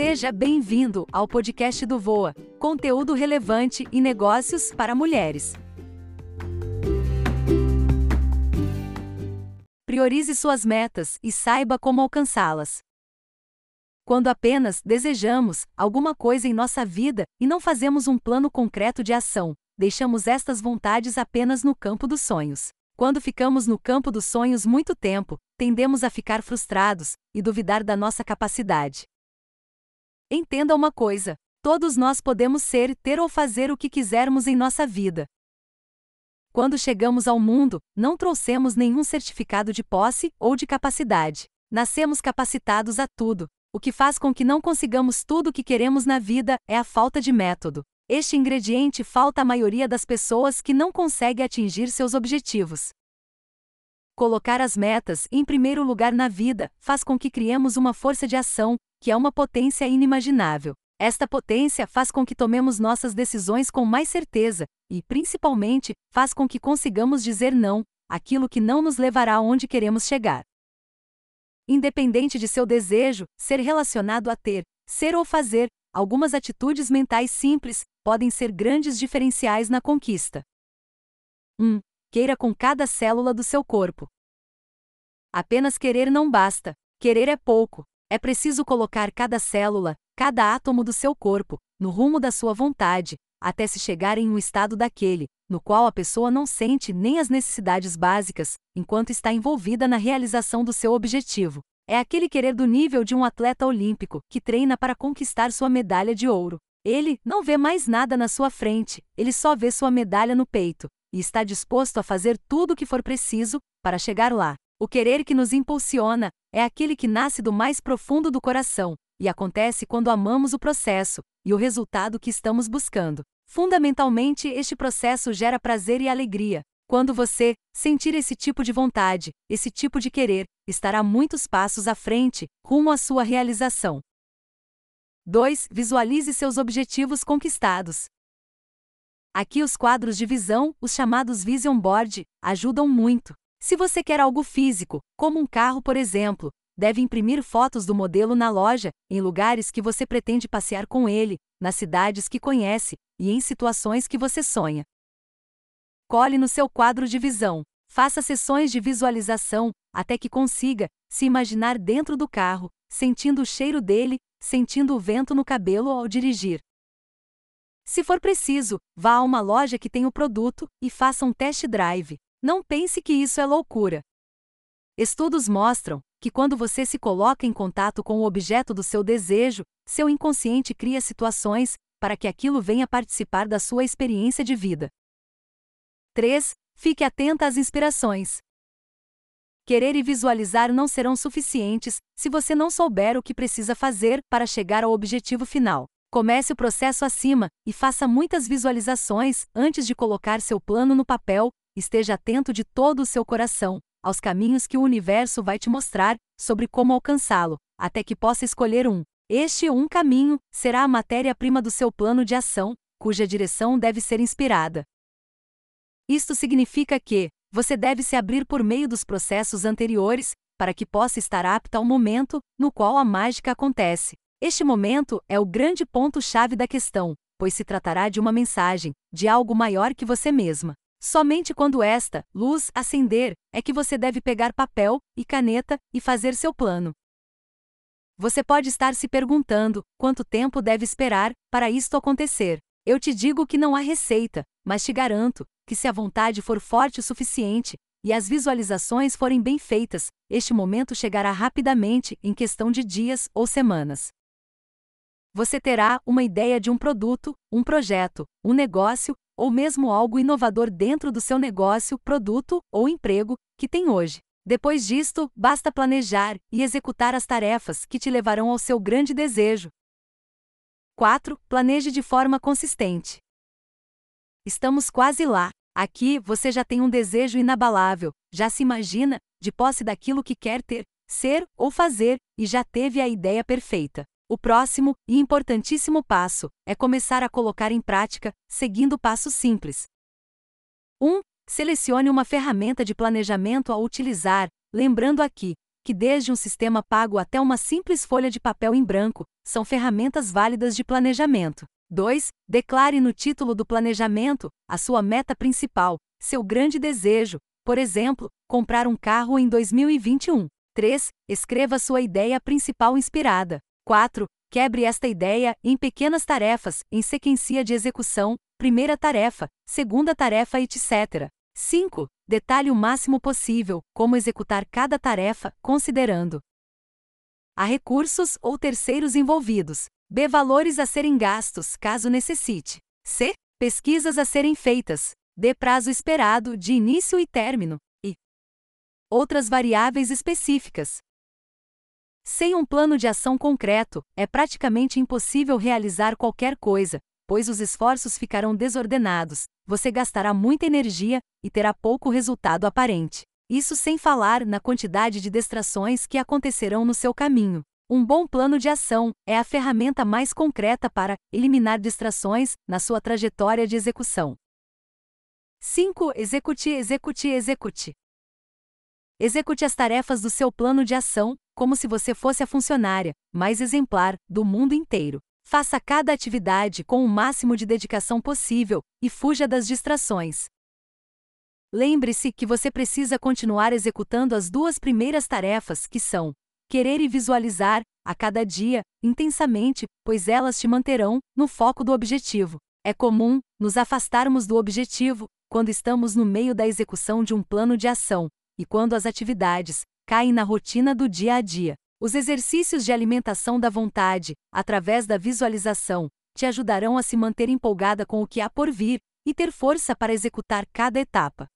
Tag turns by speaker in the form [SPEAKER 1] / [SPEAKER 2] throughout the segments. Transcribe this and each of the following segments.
[SPEAKER 1] Seja bem-vindo ao podcast do Voa, conteúdo relevante e negócios para mulheres. Priorize suas metas e saiba como alcançá-las. Quando apenas desejamos alguma coisa em nossa vida e não fazemos um plano concreto de ação, deixamos estas vontades apenas no campo dos sonhos. Quando ficamos no campo dos sonhos muito tempo, tendemos a ficar frustrados e duvidar da nossa capacidade. Entenda uma coisa: todos nós podemos ser, ter ou fazer o que quisermos em nossa vida. Quando chegamos ao mundo, não trouxemos nenhum certificado de posse ou de capacidade. Nascemos capacitados a tudo. O que faz com que não consigamos tudo o que queremos na vida é a falta de método. Este ingrediente falta à maioria das pessoas que não consegue atingir seus objetivos. Colocar as metas em primeiro lugar na vida faz com que criemos uma força de ação, que é uma potência inimaginável. Esta potência faz com que tomemos nossas decisões com mais certeza e, principalmente, faz com que consigamos dizer não àquilo que não nos levará aonde queremos chegar. Independente de seu desejo, ser relacionado a ter, ser ou fazer, algumas atitudes mentais simples podem ser grandes diferenciais na conquista. 1. Queira com cada célula do seu corpo. Apenas querer não basta, querer é pouco. É preciso colocar cada célula, cada átomo do seu corpo, no rumo da sua vontade, até se chegar em um estado daquele, no qual a pessoa não sente nem as necessidades básicas, enquanto está envolvida na realização do seu objetivo. É aquele querer do nível de um atleta olímpico, que treina para conquistar sua medalha de ouro. Ele não vê mais nada na sua frente, ele só vê sua medalha no peito, e está disposto a fazer tudo o que for preciso para chegar lá. O querer que nos impulsiona é aquele que nasce do mais profundo do coração, e acontece quando amamos o processo e o resultado que estamos buscando. Fundamentalmente, este processo gera prazer e alegria. Quando você sentir esse tipo de vontade, esse tipo de querer, estará muitos passos à frente, rumo à sua realização. 2. Visualize seus objetivos conquistados. Aqui os quadros de visão, os chamados Vision Board, ajudam muito. Se você quer algo físico, como um carro, por exemplo, deve imprimir fotos do modelo na loja, em lugares que você pretende passear com ele, nas cidades que conhece e em situações que você sonha. Cole no seu quadro de visão. Faça sessões de visualização até que consiga se imaginar dentro do carro, sentindo o cheiro dele, sentindo o vento no cabelo ao dirigir. Se for preciso, vá a uma loja que tem o produto e faça um test drive. Não pense que isso é loucura. Estudos mostram que quando você se coloca em contato com o objeto do seu desejo, seu inconsciente cria situações para que aquilo venha participar da sua experiência de vida. 3. Fique atenta às inspirações. Querer e visualizar não serão suficientes se você não souber o que precisa fazer para chegar ao objetivo final. Comece o processo acima e faça muitas visualizações antes de colocar seu plano no papel. Esteja atento de todo o seu coração aos caminhos que o universo vai te mostrar sobre como alcançá-lo, até que possa escolher um. Este um caminho será a matéria-prima do seu plano de ação, cuja direção deve ser inspirada. Isto significa que, você deve se abrir por meio dos processos anteriores, para que possa estar apta ao momento no qual a mágica acontece. Este momento é o grande ponto-chave da questão, pois se tratará de uma mensagem, de algo maior que você mesma. Somente quando esta luz acender é que você deve pegar papel e caneta e fazer seu plano. Você pode estar se perguntando quanto tempo deve esperar para isto acontecer. Eu te digo que não há receita, mas te garanto que se a vontade for forte o suficiente e as visualizações forem bem feitas, este momento chegará rapidamente, em questão de dias ou semanas. Você terá uma ideia de um produto, um projeto, um negócio ou mesmo algo inovador dentro do seu negócio, produto ou emprego que tem hoje. Depois disto, basta planejar e executar as tarefas que te levarão ao seu grande desejo. 4. Planeje de forma consistente. Estamos quase lá. Aqui você já tem um desejo inabalável, já se imagina, de posse daquilo que quer ter, ser ou fazer, e já teve a ideia perfeita. O próximo e importantíssimo passo é começar a colocar em prática, seguindo passos simples. 1. Um, selecione uma ferramenta de planejamento a utilizar, lembrando aqui que desde um sistema pago até uma simples folha de papel em branco, são ferramentas válidas de planejamento. 2. Declare no título do planejamento a sua meta principal, seu grande desejo, por exemplo, comprar um carro em 2021. 3. Escreva sua ideia principal inspirada. 4. Quebre esta ideia em pequenas tarefas, em sequência de execução, primeira tarefa, segunda tarefa, etc. 5. Detalhe o máximo possível como executar cada tarefa, considerando a recursos ou terceiros envolvidos. B. Valores a serem gastos, caso necessite. C. Pesquisas a serem feitas. D. Prazo esperado, de início e término. E outras variáveis específicas. Sem um plano de ação concreto, é praticamente impossível realizar qualquer coisa, pois os esforços ficarão desordenados, você gastará muita energia e terá pouco resultado aparente. Isso sem falar na quantidade de distrações que acontecerão no seu caminho. Um bom plano de ação é a ferramenta mais concreta para eliminar distrações na sua trajetória de execução. 5. Execute, execute, execute. Execute as tarefas do seu plano de ação, como se você fosse a funcionária mais exemplar do mundo inteiro. Faça cada atividade com o máximo de dedicação possível e fuja das distrações. Lembre-se que você precisa continuar executando as duas primeiras tarefas, que são querer e visualizar, a cada dia, intensamente, pois elas te manterão no foco do objetivo. É comum nos afastarmos do objetivo quando estamos no meio da execução de um plano de ação e quando as atividades caem na rotina do dia a dia. Os exercícios de alimentação da vontade, através da visualização, te ajudarão a se manter empolgada com o que há por vir e ter força para executar cada etapa.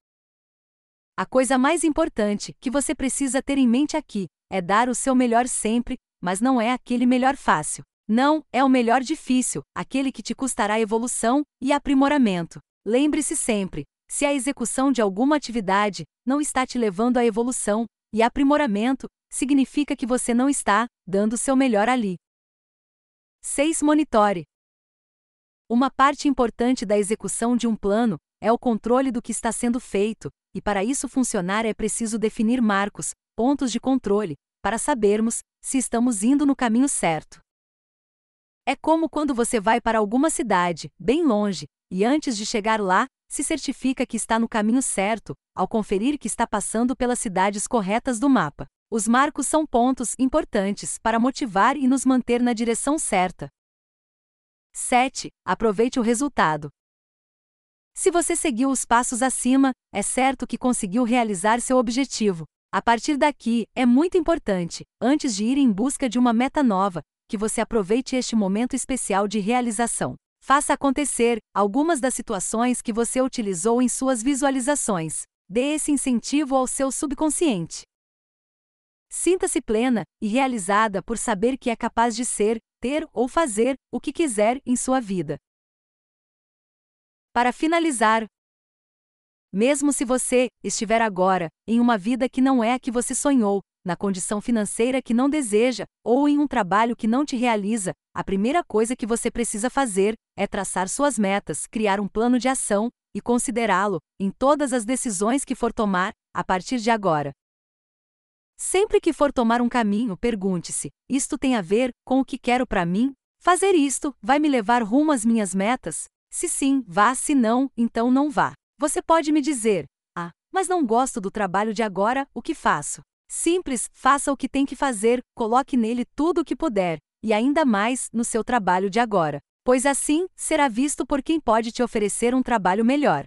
[SPEAKER 1] A coisa mais importante que você precisa ter em mente aqui é dar o seu melhor sempre, mas não é aquele melhor fácil. Não, é o melhor difícil, aquele que te custará evolução e aprimoramento. Lembre-se sempre: se a execução de alguma atividade não está te levando à evolução e aprimoramento, significa que você não está dando seu melhor ali. 6. Monitore. Uma parte importante da execução de um plano é o controle do que está sendo feito, e para isso funcionar é preciso definir marcos, pontos de controle, para sabermos se estamos indo no caminho certo. É como quando você vai para alguma cidade, bem longe, e antes de chegar lá, se certifica que está no caminho certo, ao conferir que está passando pelas cidades corretas do mapa. Os marcos são pontos importantes para motivar e nos manter na direção certa. 7. Aproveite o resultado. Se você seguiu os passos acima, é certo que conseguiu realizar seu objetivo. A partir daqui, é muito importante, antes de ir em busca de uma meta nova, que você aproveite este momento especial de realização. Faça acontecer algumas das situações que você utilizou em suas visualizações. Dê esse incentivo ao seu subconsciente. Sinta-se plena e realizada por saber que é capaz de ser, ter ou fazer o que quiser em sua vida. Para finalizar, mesmo se você estiver agora em uma vida que não é a que você sonhou, na condição financeira que não deseja ou em um trabalho que não te realiza, a primeira coisa que você precisa fazer é traçar suas metas, criar um plano de ação e considerá-lo em todas as decisões que for tomar a partir de agora. Sempre que for tomar um caminho, pergunte-se: isto tem a ver com o que quero para mim? Fazer isto vai me levar rumo às minhas metas? Se sim, vá, se não, então não vá. Você pode me dizer: Ah, mas não gosto do trabalho de agora, o que faço? Simples, faça o que tem que fazer, coloque nele tudo o que puder, e ainda mais no seu trabalho de agora, pois assim será visto por quem pode te oferecer um trabalho melhor.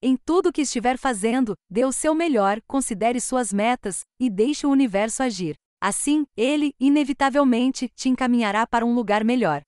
[SPEAKER 1] Em tudo o que estiver fazendo, dê o seu melhor, considere suas metas e deixe o universo agir. Assim, ele, inevitavelmente, te encaminhará para um lugar melhor.